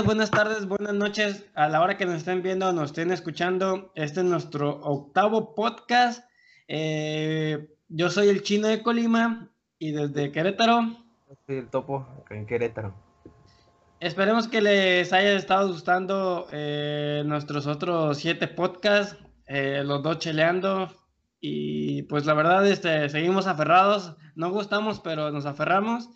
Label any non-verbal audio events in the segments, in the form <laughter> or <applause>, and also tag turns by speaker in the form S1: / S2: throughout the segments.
S1: días, buenas tardes, buenas noches. A la hora que nos estén viendo, nos estén escuchando, este es nuestro octavo podcast. Eh, yo soy el chino de Colima y desde Querétaro.
S2: soy el topo en Querétaro.
S1: Esperemos que les haya estado gustando eh, nuestros otros siete podcasts, eh, los dos cheleando. Y pues la verdad, este, seguimos aferrados. No gustamos, pero nos aferramos.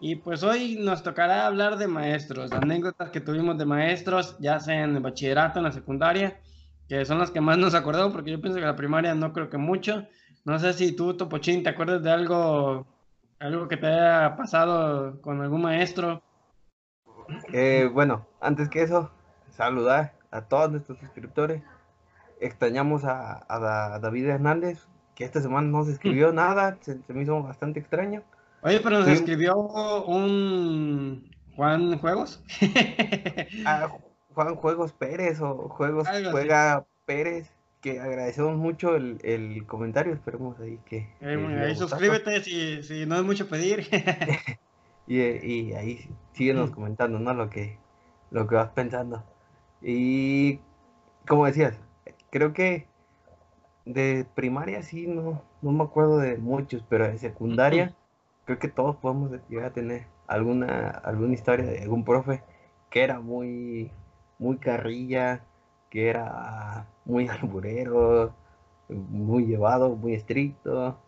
S1: Y pues hoy nos tocará hablar de maestros, anécdotas que tuvimos de maestros, ya sea en el bachillerato, en la secundaria, que son las que más nos acordamos, porque yo pienso que la primaria no creo que mucho. No sé si tú, Topochín, te acuerdas de algo, algo que te haya pasado con algún maestro.
S2: Eh, bueno, antes que eso, saludar a todos nuestros suscriptores. Extrañamos a, David Hernández, que esta semana no se escribió <laughs> nada, se me hizo bastante extraño.
S1: Oye, pero nos escribió un Juan Juegos. <laughs>
S2: ah, Juan Juegos Pérez o Juegos Juega Pérez, que agradecemos mucho el, el comentario, esperemos ahí que...
S1: ahí suscríbete si, si, no es mucho pedir. <laughs> <laughs>
S2: y, y, ahí síguenos mm. comentando, ¿no? Lo que, lo que vas pensando. Y como decías, creo que de primaria sí, no, no me acuerdo de muchos, pero de secundaria creo que todos podemos llegar a tener alguna, alguna historia de algún profe que era muy, muy carrilla, que era muy <laughs> alburero, muy llevado, muy estricto.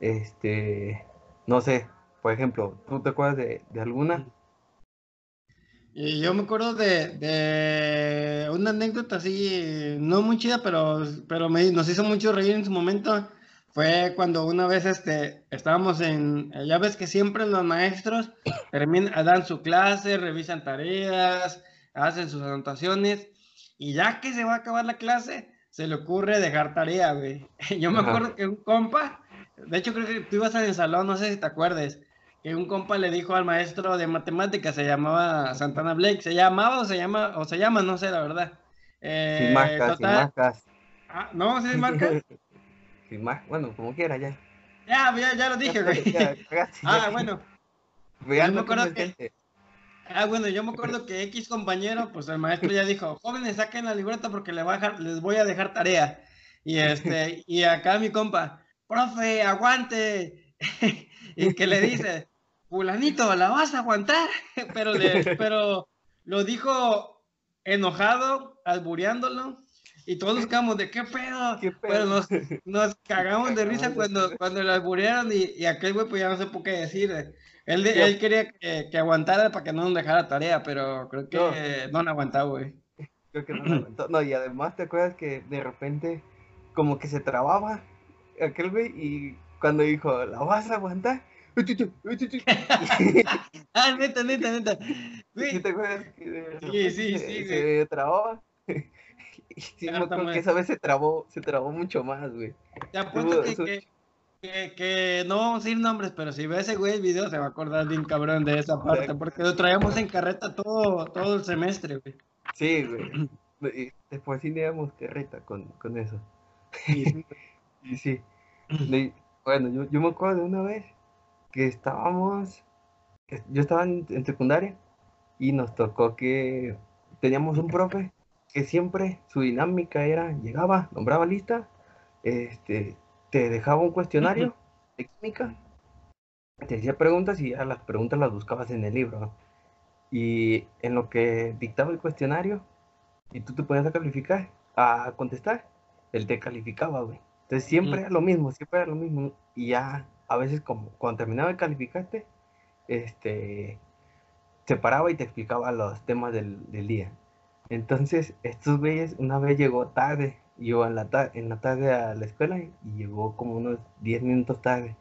S2: Este, no sé, por ejemplo, ¿tú te acuerdas de, alguna?
S1: Y yo me acuerdo de, una anécdota así, no muy chida, pero, pero me, nos hizo mucho reír en su momento fue cuando una vez este, estábamos en, ya ves que siempre los maestros <coughs> terminan, dan su clase, revisan tareas, hacen sus anotaciones, y ya que se va a acabar la clase, se le ocurre dejar tarea, güey. <laughs> Yo me acuerdo que un compa, de hecho creo que tú ibas al salón, no sé si te acuerdes, que un compa le dijo al maestro de matemáticas, se llamaba Santana Blake, se llamaba o se llama, o se llama, no sé la verdad.
S2: Eh, sin marcas, sin marcas.
S1: Ah, no, sin marcas. <laughs>
S2: Sin más, bueno, como quiera ya.
S1: Ya, ya, ya lo dije, güey. <laughs> ah, bueno. yo me acuerdo que... Ah, bueno, yo me acuerdo que X compañero, pues el maestro ya dijo, jóvenes, saquen la libreta porque les voy a dejar, les voy a dejar tarea. Y este, y acá mi compa, profe, aguante. <laughs> y que le dice, fulanito, la vas a aguantar. <laughs> pero, le, pero lo dijo enojado, albureándolo. Y todos nos <laughs> quedamos de qué pedo. Pero nos, <laughs> nos, cagamos de risa cuando, cuando lo alburearon y, y aquel güey pues ya no sé por qué decir. Él, él quería que, que, aguantara para que no nos dejara tarea, pero creo que no, no aguantaba, güey. <laughs>
S2: Creo que no <clears throat> aguantó. No, y además te acuerdas que de repente como que se trababa aquel güey y cuando dijo, ¿la vas a aguantar?
S1: ah, neta, neta, neta.
S2: ¿Sí te acuerdas
S1: que sí, sí, sí,
S2: se, se trababa? Sí, <laughs> que esa vez se trabó, se trabó mucho más, güey.
S1: Te apuesto que, que, que, no vamos a ir nombres, pero si ve ese güey el video se va a acordar bien cabrón de esa parte, porque lo traíamos en carreta todo, todo el semestre, güey.
S2: Sí, güey. <clears throat> Y después sí digamos carreta con, con eso.
S1: Sí.
S2: y sí. <laughs> bueno, yo, yo me acuerdo de una vez que estábamos, yo estaba en, en secundaria y nos tocó que teníamos un profe que siempre su dinámica era, llegaba, nombraba lista, este, te dejaba un cuestionario de química, te hacía preguntas y a las preguntas las buscabas en el libro. Y en lo que dictaba el cuestionario, y tú te ponías a calificar, a contestar, él te calificaba, güey. Entonces siempre era lo mismo, siempre era lo mismo. Y ya a veces como cuando terminaba de calificarte, este, se paraba y te explicaba los temas del, del día. Entonces, estos güeyes una vez llegó tarde, yo en la, en la tarde a la escuela y llegó como unos 10 minutos tarde.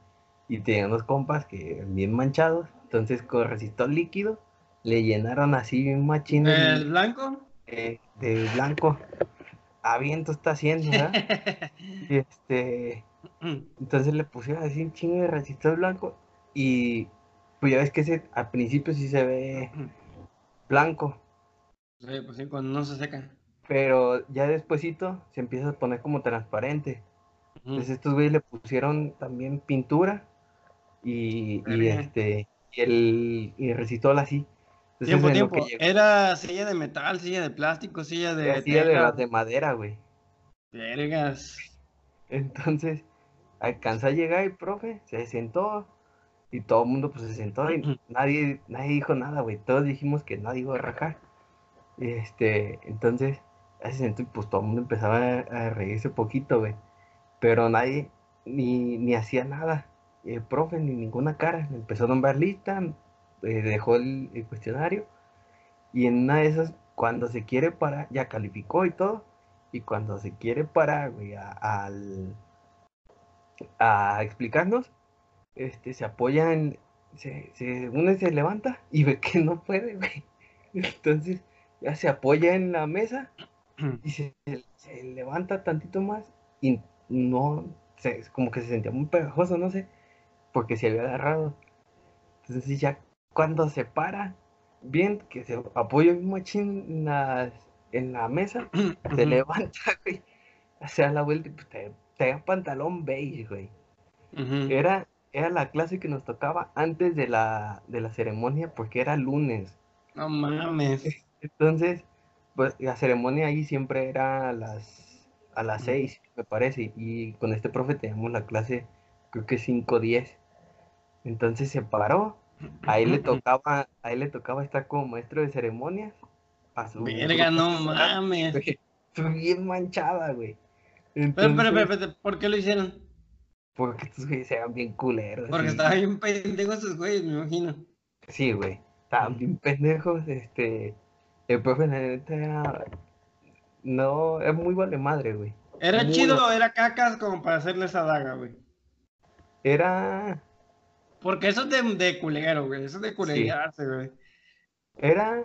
S2: Y tenía unos compas que bien manchados, entonces con resistor líquido le llenaron así bien machín.
S1: ¿De blanco?
S2: Eh, de blanco. A viento está haciendo, ¿verdad? <laughs> y este. Entonces le pusieron así un chingo de resistor blanco. Y pues ya ves que ese, al principio sí se ve blanco.
S1: Sí, pues sí, cuando no se seca.
S2: Pero ya despuesito se empieza a poner como transparente. Entonces estos güeyes le pusieron también pintura y, y este y el, y el resistol así.
S1: tiempo, tiempo. ¿Era silla de metal, silla de plástico, silla de...
S2: silla de, de madera, güey.
S1: Vergas.
S2: Entonces, alcanzó a llegar el profe, se sentó y todo el mundo pues se sentó y nadie, nadie dijo nada, güey. Todos dijimos que nadie iba a rajar. Este, entonces, se sentó y pues todo el mundo empezaba a, reírse poquito, güey. Pero nadie ni, ni hacía nada. El profe ni ninguna cara. Empezó a nombrar lista, eh, dejó el, cuestionario. Y en una de esas, cuando se quiere parar, ya calificó y todo. Y cuando se quiere parar, güey, a, al, a explicarnos, este, se apoya en, se, se, uno se levanta y ve que no puede, güey. <laughs> Entonces ya se apoya en la mesa y se, levanta tantito más y no, se, como que se sentía muy pegajoso, no sé, porque se había agarrado. Entonces ya cuando se para, bien, que se apoya un machín en la, en la mesa, <clears throat> se levanta, <laughs> güey, hacia la vuelta y pues te, te pantalón beige, güey. Era era la clase que nos tocaba antes de la, de la ceremonia porque era lunes.
S1: No mames. <laughs>
S2: Entonces, pues la ceremonia ahí siempre era a las, a las seis, me parece, y con este profe teníamos la clase, creo que 5-10. Entonces se paró, a él le tocaba, a él le tocaba estar como maestro de ceremonias.
S1: A su Verga, no mames.
S2: Estoy bien manchada, güey.
S1: pero, pero, pero, ¿por qué lo hicieron?
S2: Porque estos güeyes eran bien culeros.
S1: Porque estaban bien pendejos estos güeyes, me imagino.
S2: Sí, güey. Estaban bien pendejos. Este. El profe, la neta, era. No, es muy vale madre, güey.
S1: ¿Era chido o era cacas como para hacerle esa daga, güey?
S2: Era.
S1: Porque eso es de, de culero, güey. Eso es de culerearse, güey.
S2: Era.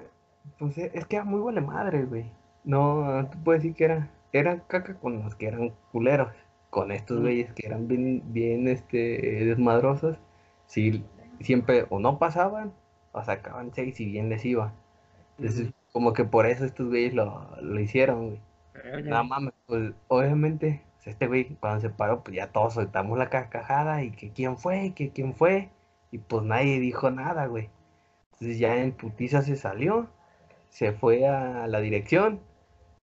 S2: Pues es que era muy vale madre, güey. No, tú puedes decir que era. Era caca con los que eran culeros con estos güeyes que eran bien, bien este, desmadrosos, si siempre o no pasaban o sacaban seis y bien les iba. Entonces, como que por eso estos güeyes lo, lo hicieron, güey. Nada más, pues obviamente, pues, este güey cuando se paró, pues ya todos soltamos la carcajada y que quién fue, que quién fue, y pues nadie dijo nada, güey. Entonces ya en putiza se salió, se fue a la dirección,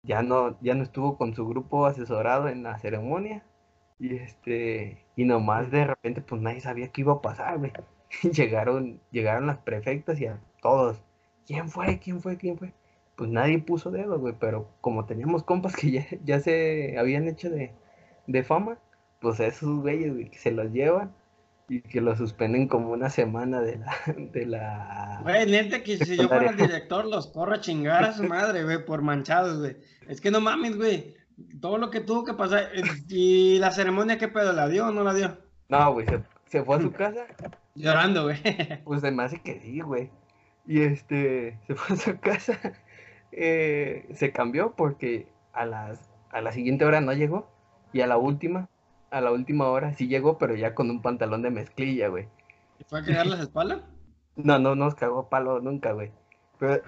S2: ya no, ya no estuvo con su grupo asesorado en la ceremonia, y este, y nomás de repente, pues nadie sabía qué iba a pasar, güey. <laughs> llegaron, llegaron las prefectas y a todos. ¿Quién fue? ¿Quién fue? ¿Quién fue? Pues nadie puso dedo, güey, pero como teníamos compas que ya, ya se habían hecho de, de fama, pues esos güeyes, güey, que se los llevan y que los suspenden como una semana de la... De la
S1: güey, neta que si yo fuera el director los corro a chingar a su madre, güey, por manchados, güey. Es que no mames, güey todo lo que tuvo que pasar. Eh, ¿Y la ceremonia qué pedo? ¿La dio o no la dio?
S2: No, güey, se, fue a su casa.
S1: Llorando, güey.
S2: Pues se me hace que sí, güey. Y este, <laughs> se fue a su casa. Eh, se cambió porque a, las, a la siguiente hora no llegó. Y a la última, a la última hora sí llegó, pero ya con un pantalón de mezclilla, güey.
S1: ¿Y fue a cagar las espaldas? <laughs>
S2: No, no nos cagó palo nunca, güey.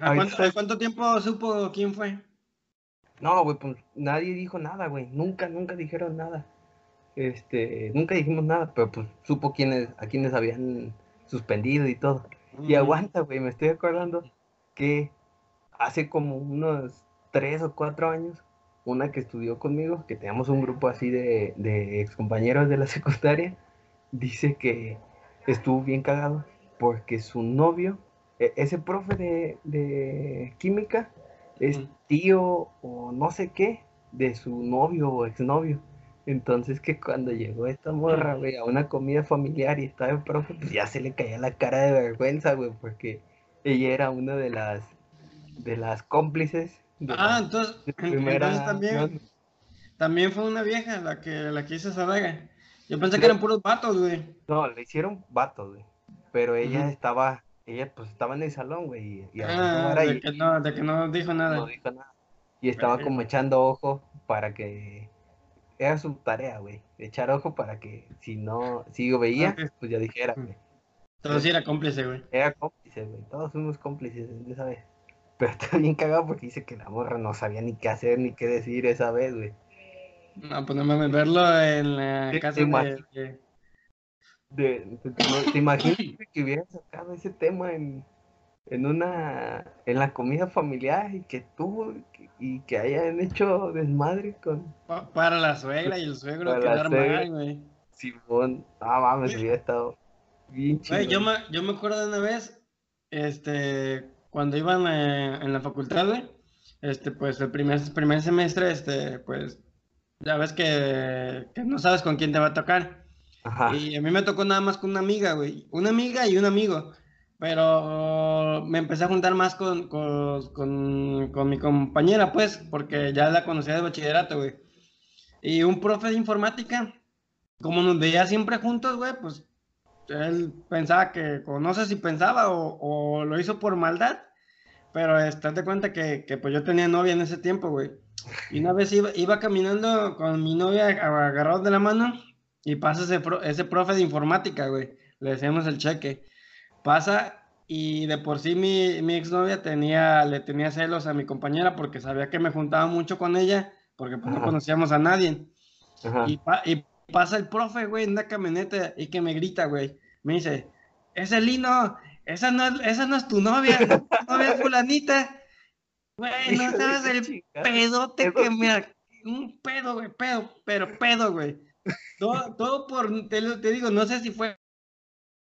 S1: ¿A cuánto tiempo supo quién fue?
S2: No, güey, pues nadie dijo nada, güey. Nunca, nunca dijeron nada. Este, nunca dijimos nada, pero pues supo quiénes, a quienes habían suspendido y todo. Y aguanta, güey, me estoy acordando que hace como unos tres o cuatro años, una que estudió conmigo, que teníamos un grupo así de, de excompañeros de la <laughs> secundaria, dice que estuvo bien cagado porque su novio, e, ese profe de, de química, es tío o no sé qué de su novio o exnovio. Entonces que cuando llegó esta morra, güey, a una comida familiar y estaba el profe, pues ya se le caía la cara de vergüenza, güey, porque ella era una de las de las cómplices.
S1: ah, entonces, también, también fue una vieja la que la que hizo esa vaga. Yo pensé que eran puros vatos, güey.
S2: No, le hicieron vatos, güey. Pero ella estaba ella pues estaba en el salón, güey. Y,
S1: ah, de, que no, de que no dijo nada.
S2: No dijo nada. Y estaba como echando ojo para que... Era su tarea, güey. Echar ojo para que si no, si yo veía, pues ya dijera, güey.
S1: Todos sí era cómplice, güey.
S2: Era cómplice, güey. Todos fuimos cómplices esa vez. Pero <laughs> está bien cagado porque dice que la morra no sabía ni qué hacer ni qué decir esa vez, güey.
S1: No, pues no mames, verlo en la casa de,
S2: de, ¿Te imaginas que hubiera sacado ese tema en, en una en la comida familiar y que tú y que hayan hecho desmadre con
S1: para la suegra y el suegro quedar mal, güey.
S2: Simón, ah mames, había estado bien chido.
S1: yo me, yo me acuerdo de una vez, este, cuando iban eh, en la facultad, güey, este, pues el primer, primer semestre, este, pues, ya ves que, que no sabes con quién te va a tocar. Ajá. Y a mí me tocó nada más con una amiga, güey. Una amiga y un amigo pero me empecé a juntar más con, con, con, mi compañera, pues, porque ya la conocía de bachillerato, güey. Y un profe de informática, como nos veía siempre juntos, güey, pues él pensaba que, no sé si pensaba o, o lo hizo por maldad, pero estás de cuenta que, que, pues yo tenía novia en ese tiempo, güey. Y una vez iba, iba caminando con mi novia agarrado de la mano y pasa ese, ese profe de informática, güey. Le decíamos el cheque pasa y de por sí mi, mi exnovia tenía, le tenía celos a mi compañera porque sabía que me juntaba mucho con ella, porque pues, no conocíamos a nadie. Y, y, pasa el profe, güey, en una camioneta y que me grita, güey. Me dice, ese Lino, esa no, esa no es tu novia, tu novia es fulanita. Güey, no sabes el pedote que me... Un pedo, güey, pedo, pero pedo, güey. Todo, todo por, te, te digo, no sé si fue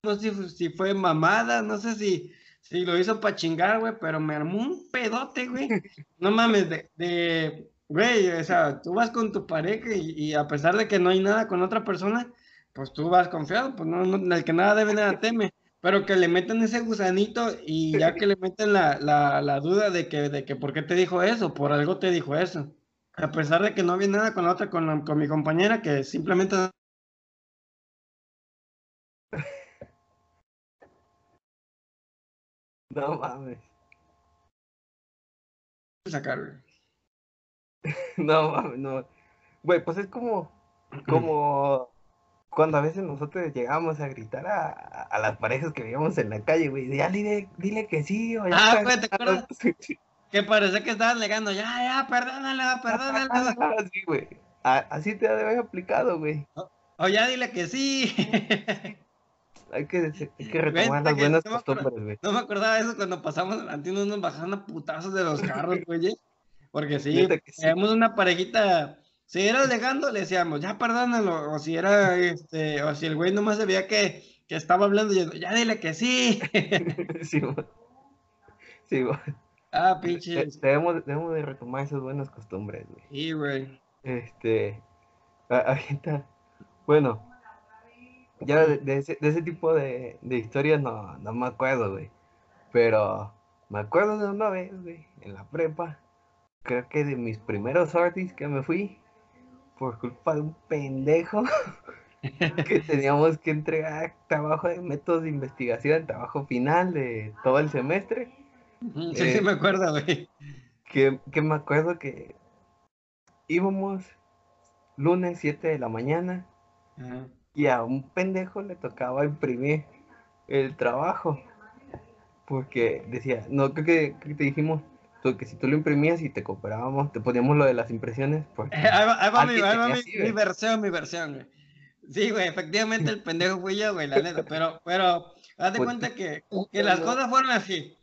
S1: no sé si, fue mamada, no sé si, si lo hizo para chingar, güey, pero me armó un pedote, güey. <laughs> No mames, de, de, güey, o sea, tú vas con tu pareja y, a pesar de que no hay nada con otra persona, pues tú vas confiado, pues no, no el que nada debe, nada teme. Pero que le meten ese gusanito y ya que le meten la, la, la duda de que, de que por qué te dijo eso, por algo te dijo eso. A pesar de que no había nada con la otra, con, con mi compañera, que simplemente
S2: No mames.
S1: Sacar, <laughs>
S2: No mames, no. Güey, pues es como, como cuando a veces nosotros llegamos a gritar a, a las parejas que veíamos en la calle, güey. Ya dile, dile que sí, o ya.
S1: Ah, güey, ¿te acuerdas? <laughs> que parece que estabas negando, ya, ya, perdónala, perdónala. <laughs>
S2: sí, güey. Así te había aplicado, güey.
S1: o ya dile que sí.
S2: Hay que, hay que retomar las buenas costumbres, güey.
S1: No me acordaba de eso cuando pasamos delante y nos bajaban a putazos de los carros, <laughs> güey. Porque sí, teníamos una parejita. Si era alegando, le decíamos, ya perdónalo. O si era, este, o si el güey nomás se veía que, que estaba hablando, y yo, ya dile que sí. <laughs>
S2: sí, güey. Sí, güey.
S1: Ah, pinche.
S2: Debemos, debemos de retomar esas buenas costumbres, güey.
S1: Sí, güey.
S2: Este. Ahorita. Bueno, ya de, ese, de ese, tipo de, de historias no, no, me acuerdo, güey. Pero me acuerdo de una vez, güey, en la prepa. Creo que de mis primeros sorties que me fui. Por culpa de un pendejo. <laughs> que teníamos que entregar trabajo de métodos de investigación, trabajo final de todo el semestre.
S1: Sí, sí me acuerdo, güey.
S2: Que, que me acuerdo que íbamos lunes 7 de la mañana. Ajá y a un pendejo le tocaba imprimir el trabajo. Porque decía, no, creo que, te dijimos que si tú lo imprimías y te cooperábamos, te poníamos lo de las impresiones.
S1: Porque ahí va, mi, versión, mi versión, güey. Sí, güey, efectivamente el pendejo fui yo, güey, la neta. Pero, pero, haz de pues, cuenta que, <laughs> que las cosas fueron así.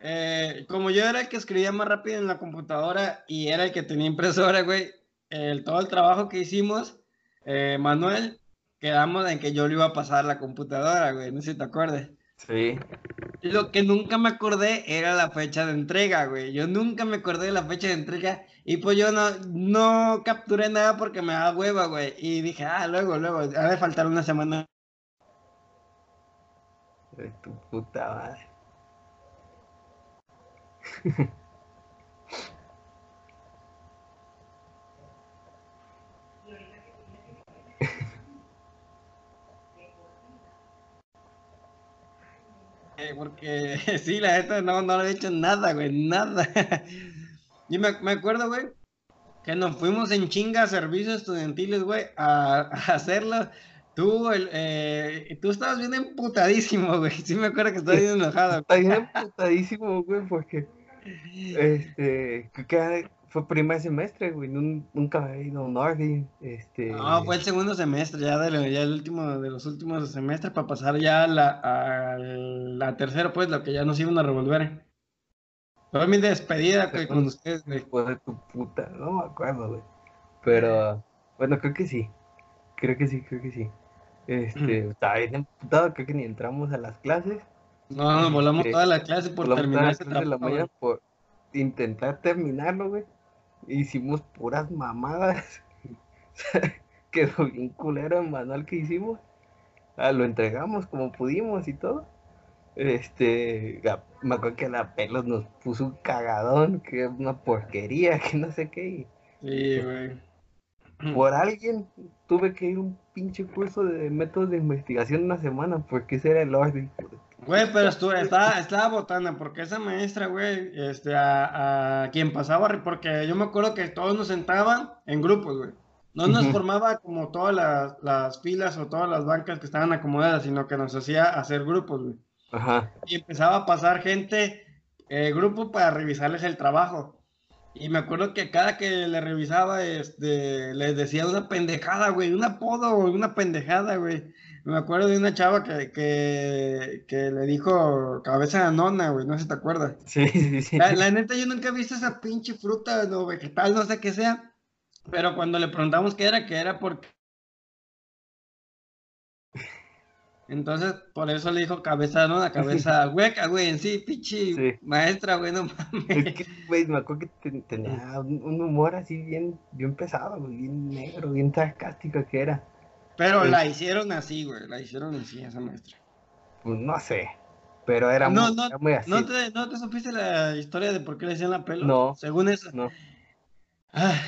S1: Eh, como yo era el que escribía más rápido en la computadora y era el que tenía impresora, güey, el, todo el trabajo que hicimos, eh, Manuel quedamos en que yo le iba a pasar la computadora, güey, no sé si te acuerdas.
S2: Sí.
S1: Lo que nunca me acordé era la fecha de entrega, güey. Yo nunca me acordé de la fecha de entrega y pues yo no, no capturé nada porque me da hueva, güey. Y dije, ah, luego, luego, ha de faltar una semana.
S2: De tu puta madre. <laughs>
S1: porque <laughs> sí, la gente no, no le he hecho nada, güey, nada. <laughs> Y me, me acuerdo, güey, que nos fuimos en chinga servicios estudiantiles, güey, a, hacerlo. Tú, el, eh, tú estabas bien emputadísimo, <laughs> güey. Sí me acuerdo que estabas bien enojado.
S2: Estaba bien emputadísimo, güey, porque este, que fue primer semestre, güey. Nunca había ido a un Ordi. Este...
S1: No, fue el segundo semestre, ya, de, ya el último de los últimos semestres para pasar ya a la, a la tercera, pues, lo que ya nos iban a revolver. Fue mi despedida con ustedes, güey.
S2: Fue de tu puta, no me acuerdo, güey. Pero, bueno, creo que sí. Creo que sí, creo que sí. Este, estaba bien emputado, creo que ni entramos a las clases.
S1: No, nos volamos este, toda la clase por terminar
S2: de la mañana por intentar terminarlo, güey. Hicimos puras mamadas. <laughs> Quedó bien culero el manual que hicimos. Ah, lo entregamos como pudimos y todo. Este, me acuerdo que la pelos nos puso un cagadón, que es una porquería, <laughs> que no sé qué.
S1: Sí, güey.
S2: Por alguien tuve que ir un pinche curso de métodos de investigación una semana, porque ese era el orden.
S1: Güey, pero estuvo, estaba, estaba botana, porque esa maestra, güey, este, a, a, quien pasaba, porque yo me acuerdo que todos nos sentaban en grupos, güey. No nos formaba como todas las, las, filas o todas las bancas que estaban acomodadas, sino que nos hacía hacer grupos, güey. Ajá. Y empezaba a pasar gente, eh, grupo para revisarles el trabajo. Y me acuerdo que cada que le revisaba, este, les decía una pendejada, güey, un apodo, una pendejada, güey. Me acuerdo de una chava que, que, que le dijo cabeza de nona, güey, no sé si te acuerdas.
S2: Sí, sí, sí.
S1: La, neta, yo nunca he visto esa pinche fruta o vegetal, no sé qué sea. Pero cuando le preguntamos qué era, que era porque Entonces, por eso le dijo cabeza, ¿no? La cabeza <laughs> hueca, güey, en sí, pinche maestra, güey, no mames.
S2: Es que, güey, me acuerdo que tenía un humor así bien, bien pesado, güey, bien negro, bien sarcástico que era.
S1: Pero la hicieron así, güey, la hicieron así esa maestra.
S2: Pues no sé, pero era, muy, así.
S1: ¿no te, ¿No te supiste la historia de por qué le decían la pelo?
S2: No.
S1: Según eso.
S2: No.
S1: Ah,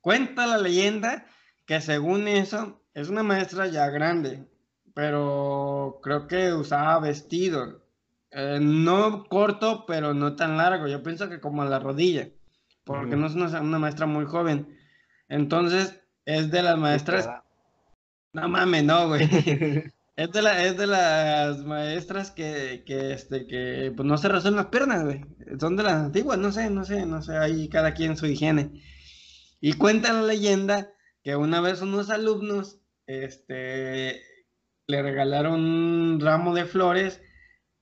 S1: cuenta la leyenda que según eso es una maestra ya grande, pero creo que usaba vestido. Eh, no corto, pero no tan largo. Yo pienso que como a la rodilla, porque no es una, maestra muy joven. Entonces, es de las maestras... No mames, no, güey. <laughs> es, de la, es de las maestras que, que, este, que pues, no se resuelven las piernas, güey. Son de las antiguas, no sé, no sé, no sé, ahí cada quien su higiene. Y cuenta la leyenda que una vez unos alumnos, este, le regalaron un ramo de flores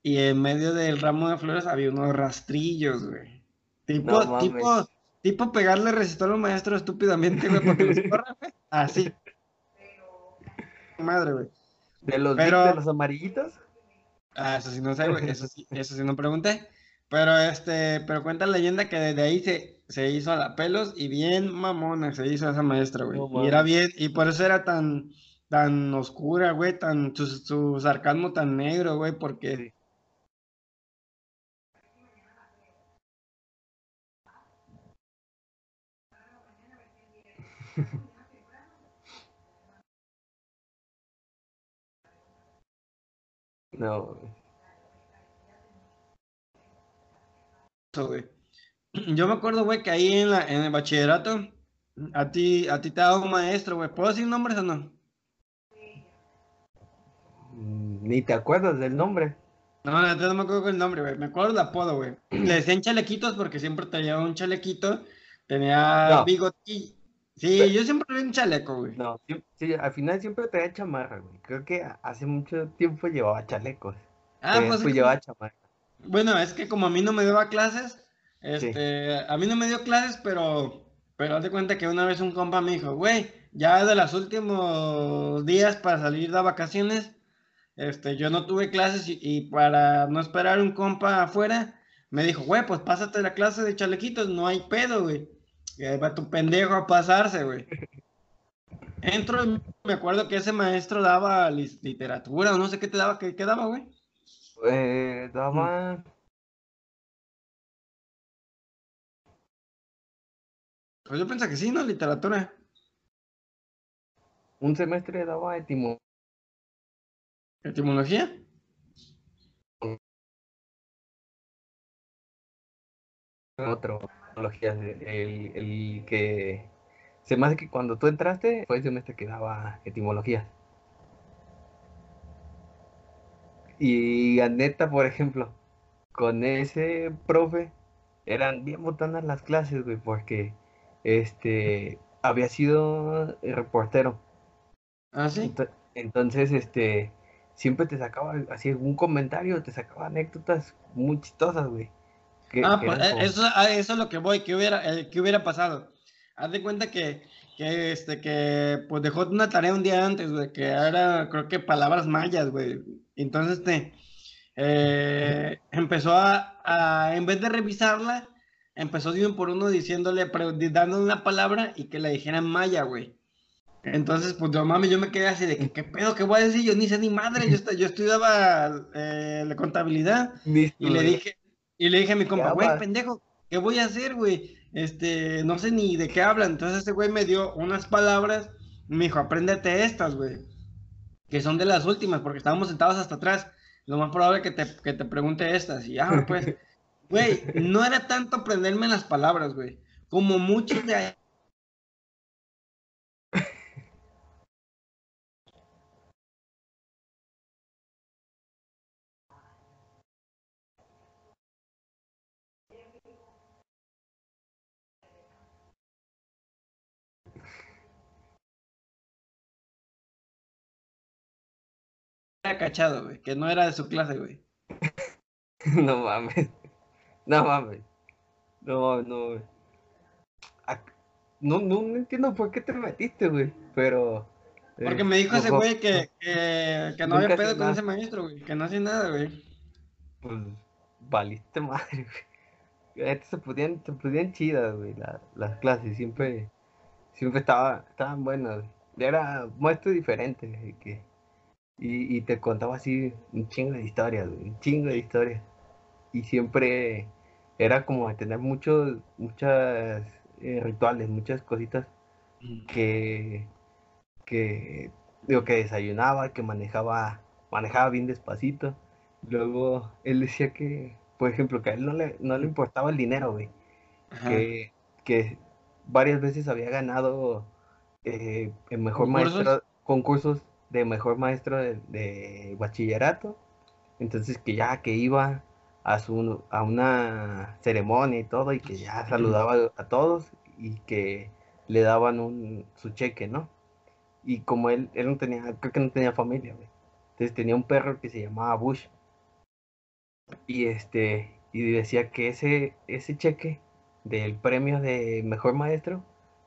S1: y en medio del ramo de flores había unos rastrillos, güey. Tipo, tipo, tipo pegarle resistor a un maestro estúpidamente, güey, porque los <laughs> corra, güey. Así. Madre, güey.
S2: ¿De los, de los amarillitos?
S1: Ah, eso sí no sé, güey. <laughs> Eso sí, eso sí no pregunté. Pero este, pero cuenta la leyenda que desde ahí se, se hizo a la pelos y bien mamona se hizo esa maestra, güey. y era bien, y por eso era tan, tan oscura, güey, tan su, sarcasmo tan negro, güey, porque... <laughs>
S2: No.
S1: Güey. <clears throat> Yo me acuerdo, güey, que ahí en, la, en el bachillerato, a ti, a ti te daba un maestro, güey. ¿Puedo decir nombres o no?
S2: Ni te acuerdas del nombre.
S1: No, no, no me acuerdo del nombre, güey. Me acuerdo del apodo, güey. <clears throat> Le decían chalequitos porque siempre tenía un chalequito. Tenía no. Sí, yo siempre vi un chaleco, güey.
S2: No, sí, al final siempre tenía chamarra, güey. Creo que hace mucho tiempo llevaba chalecos. Ah, pues. llevaba chamarra.
S1: Bueno, es que como a mí no me daba clases, este, a mí no me dio clases, pero, pero haz de cuenta que una vez un compa me dijo, güey, ya de los últimos días para salir de vacaciones, este, yo no tuve clases y, para no esperar un compa afuera, me dijo, güey, pues pásate la clase de chalequitos, no hay pedo, güey. Y ahí va tu pendejo a pasarse, güey. Entro y me acuerdo que ese maestro daba literatura o no sé qué te daba, ¿qué, qué daba, güey?
S2: Eh, daba...
S1: Pues yo pienso que sí, ¿no? Literatura.
S2: Un semestre daba etimología
S1: ¿Etimología?
S2: Otro, etimología, el, el que se me hace que cuando tú entraste fue el semestre que daba etimología. Y a neta, por ejemplo, con ese profe eran bien botanas las clases, güey, porque este, había sido reportero.
S1: Ah, sí.
S2: Entonces, este, siempre te sacaba así un comentario, te sacaba anécdotas muy chistosas, güey.
S1: Ah, pues eh, eso, eso es lo que voy, que hubiera, eh, que hubiera pasado. Haz de cuenta que, que, este, que, pues dejó una tarea un día antes, güey, que era, creo que palabras mayas, güey. Entonces, este, eh, empezó a, a, en vez de revisarla, empezó de uno por uno diciéndole, dándole una palabra y que la dijera en maya, güey. Entonces, pues no mames, yo me quedé así de que, ¿qué pedo? ¿Qué voy a decir? Yo ni sé ni madre, yo, yo estudiaba eh, la contabilidad y le dije, y le dije a mi compa, güey, pendejo, ¿qué voy a hacer, güey? Este, no sé ni de qué hablan. Entonces ese güey me dio unas palabras, me dijo, apréndete estas, güey, que son de las últimas, porque estábamos sentados hasta atrás. Lo más probable que te, que te pregunte estas. Y ya, pues, <laughs> güey, no era tanto aprenderme las palabras, güey, como muchos de cachado, güey, que no era de su clase, güey. <laughs>
S2: no mames. No mames. No, no. No, no, no entiendo por qué te metiste, güey, pero...
S1: Eh, Porque me dijo ese güey que, que, que no había pedo con ese maestro, güey, que no hacía nada, güey.
S2: Pues, valiste madre, güey. se podían, se podían chidas, güey, las clases, siempre, siempre estaba, estaban buenas, Era maestro diferente, que y, te contaba así un chingo de historias, un chingo de historias. Y siempre era como tener muchos, muchas eh, rituales, muchas cositas que, que, digo, que desayunaba, que manejaba, manejaba bien despacito. Luego él decía que, por ejemplo, que a él no le, no le importaba el dinero, güey. Que, que varias veces había ganado eh, el mejor maestro, concursos de mejor maestro de, bachillerato. Entonces que ya que iba a, su, a una ceremonia y todo y que ya saludaba a todos y que le daban un, su cheque, ¿no? Y como él, él no tenía, creo que no tenía familia, Entonces tenía un perro que se llamaba Bush. Y este, y decía que ese, ese cheque del premio de mejor maestro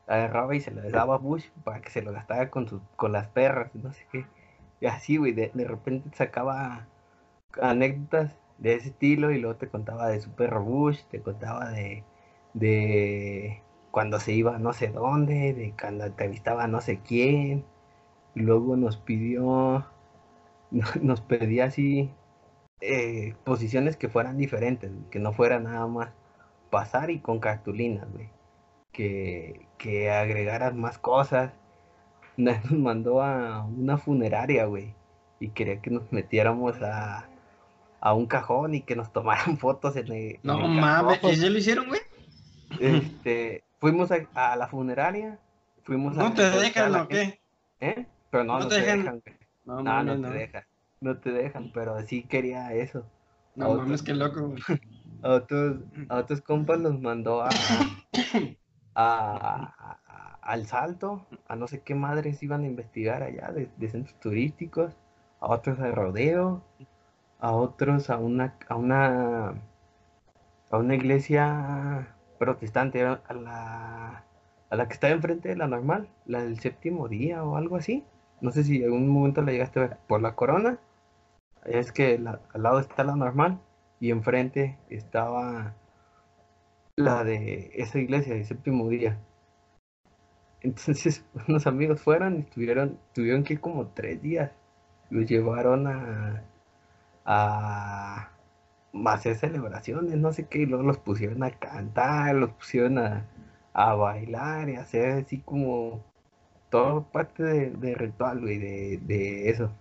S2: agarraba y se le daba a Bush para que se lo gastara con, sus con las perras, no sé qué. Y así, güey, de, repente sacaba anécdotas de ese estilo y luego te contaba de su perro Bush, te contaba de, de cuando se iba no sé dónde, de cuando entrevistaba no sé quién. Y luego nos pidió, <laughs> nos pedía así eh, posiciones que fueran diferentes, que no fuera nada más pasar y con cartulinas, güey que, que agregaras más cosas. <laughs> Nos mandó a una funeraria, güey. Y quería que nos metiéramos a, a un cajón y que nos tomaran <laughs> fotos en el.
S1: No mames, ¿y se lo hicieron, güey?
S2: Este, fuimos a, la funeraria. Fuimos
S1: ¿No te dejan o qué?
S2: ¿Eh? Pero no, no, te, dejan. No, no, no, te dejan. No te dejan, pero sí quería eso.
S1: No mames, qué loco.
S2: A otros, a otros compas los mandó a, <coughs> a, al salto, a no sé qué madres iban a investigar allá de, centros turísticos, a otros de rodeo, a otros a una, a una, a una iglesia protestante, a la, a la que está enfrente de la normal, la del séptimo día o algo así. No sé si en algún momento la llegaste a ver por la corona. Es que al lado está la normal y enfrente estaba la de esa iglesia de séptimo día. Entonces <laughs> unos amigos fueron y tuvieron, tuvieron que como tres días. Los llevaron a, a, hacer celebraciones, no sé qué, y luego los pusieron a cantar, los pusieron a, a bailar y hacer así como todo parte de, ritual, güey, de, de, eso.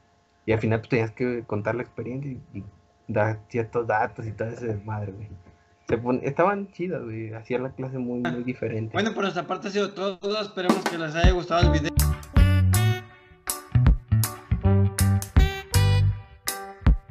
S2: Y al final pues tenías que contar la experiencia y, dar ciertos datos y todo ese madre, güey estaban chidas, güey. Hacían la clase muy, muy diferente.
S1: Bueno, por nuestra parte ha sido todo. Esperemos que les haya gustado el video.